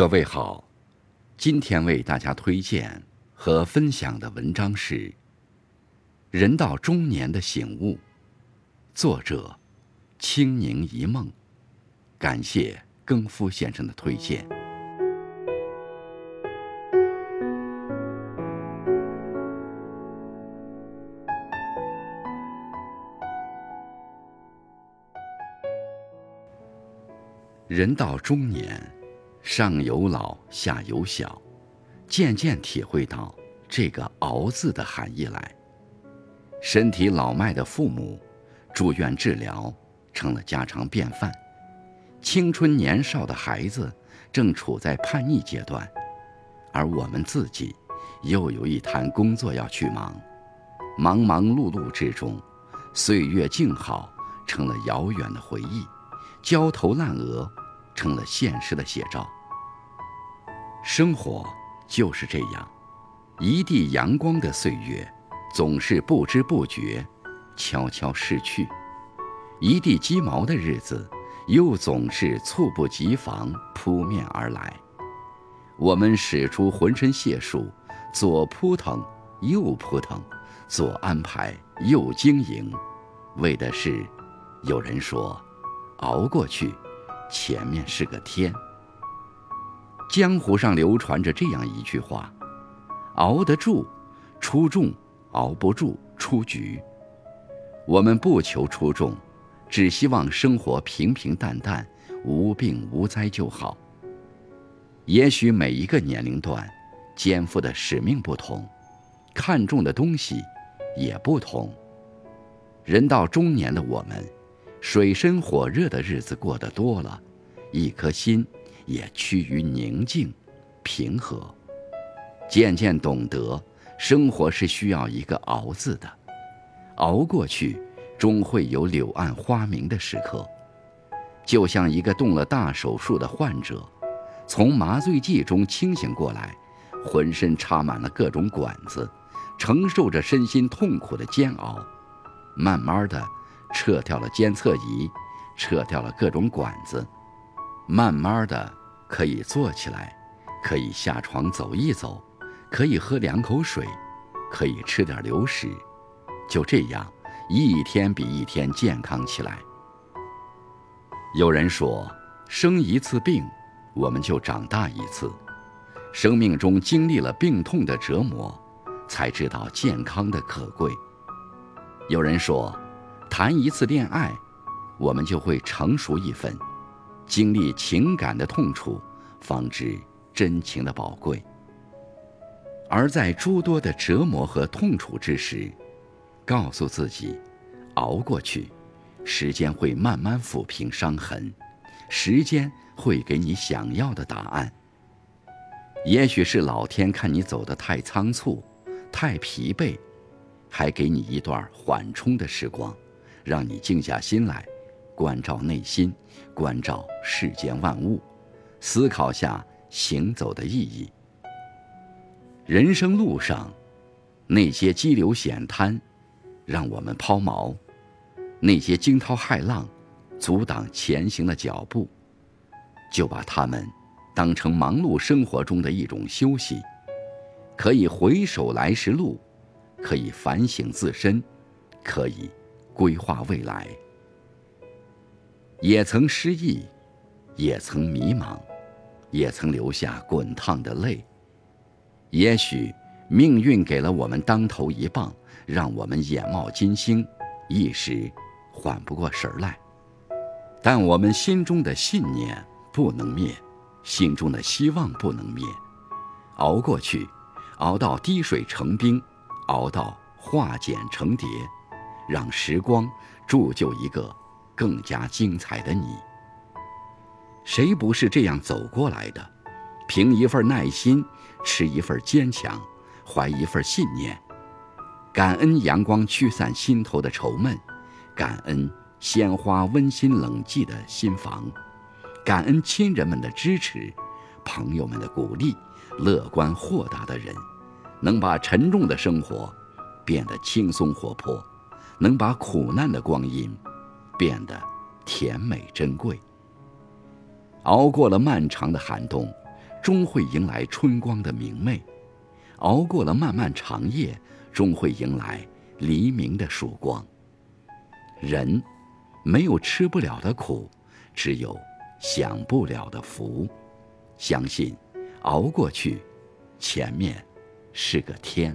各位好，今天为大家推荐和分享的文章是《人到中年的醒悟》，作者清宁一梦。感谢更夫先生的推荐。人到中年。上有老，下有小，渐渐体会到这个“熬”字的含义来。身体老迈的父母，住院治疗成了家常便饭；青春年少的孩子正处在叛逆阶段，而我们自己又有一摊工作要去忙。忙忙碌碌之中，岁月静好成了遥远的回忆，焦头烂额。成了现实的写照。生活就是这样，一地阳光的岁月，总是不知不觉，悄悄逝去；一地鸡毛的日子，又总是猝不及防扑面而来。我们使出浑身解数，左扑腾，右扑腾，左安排，右经营，为的是，有人说，熬过去。前面是个天。江湖上流传着这样一句话：“熬得住，出众；熬不住，出局。”我们不求出众，只希望生活平平淡淡，无病无灾就好。也许每一个年龄段，肩负的使命不同，看重的东西也不同。人到中年的我们。水深火热的日子过得多了，一颗心也趋于宁静、平和，渐渐懂得生活是需要一个“熬”字的，熬过去，终会有柳暗花明的时刻。就像一个动了大手术的患者，从麻醉剂中清醒过来，浑身插满了各种管子，承受着身心痛苦的煎熬，慢慢的。撤掉了监测仪，撤掉了各种管子，慢慢的可以坐起来，可以下床走一走，可以喝两口水，可以吃点流食，就这样一天比一天健康起来。有人说，生一次病，我们就长大一次。生命中经历了病痛的折磨，才知道健康的可贵。有人说。谈一次恋爱，我们就会成熟一分；经历情感的痛楚，方知真情的宝贵。而在诸多的折磨和痛楚之时，告诉自己，熬过去，时间会慢慢抚平伤痕，时间会给你想要的答案。也许是老天看你走得太仓促，太疲惫，还给你一段缓冲的时光。让你静下心来，关照内心，关照世间万物，思考下行走的意义。人生路上，那些激流险滩，让我们抛锚；那些惊涛骇浪，阻挡前行的脚步。就把它们当成忙碌生活中的一种休息，可以回首来时路，可以反省自身，可以。规划未来，也曾失意，也曾迷茫，也曾流下滚烫的泪。也许命运给了我们当头一棒，让我们眼冒金星，一时缓不过神来。但我们心中的信念不能灭，心中的希望不能灭。熬过去，熬到滴水成冰，熬到化茧成蝶。让时光铸就一个更加精彩的你。谁不是这样走过来的？凭一份耐心，持一份坚强，怀一份信念，感恩阳光驱散心头的愁闷，感恩鲜花温馨冷寂的心房，感恩亲人们的支持，朋友们的鼓励，乐观豁达的人，能把沉重的生活变得轻松活泼。能把苦难的光阴变得甜美珍贵。熬过了漫长的寒冬，终会迎来春光的明媚；熬过了漫漫长夜，终会迎来黎明的曙光。人，没有吃不了的苦，只有享不了的福。相信，熬过去，前面是个天。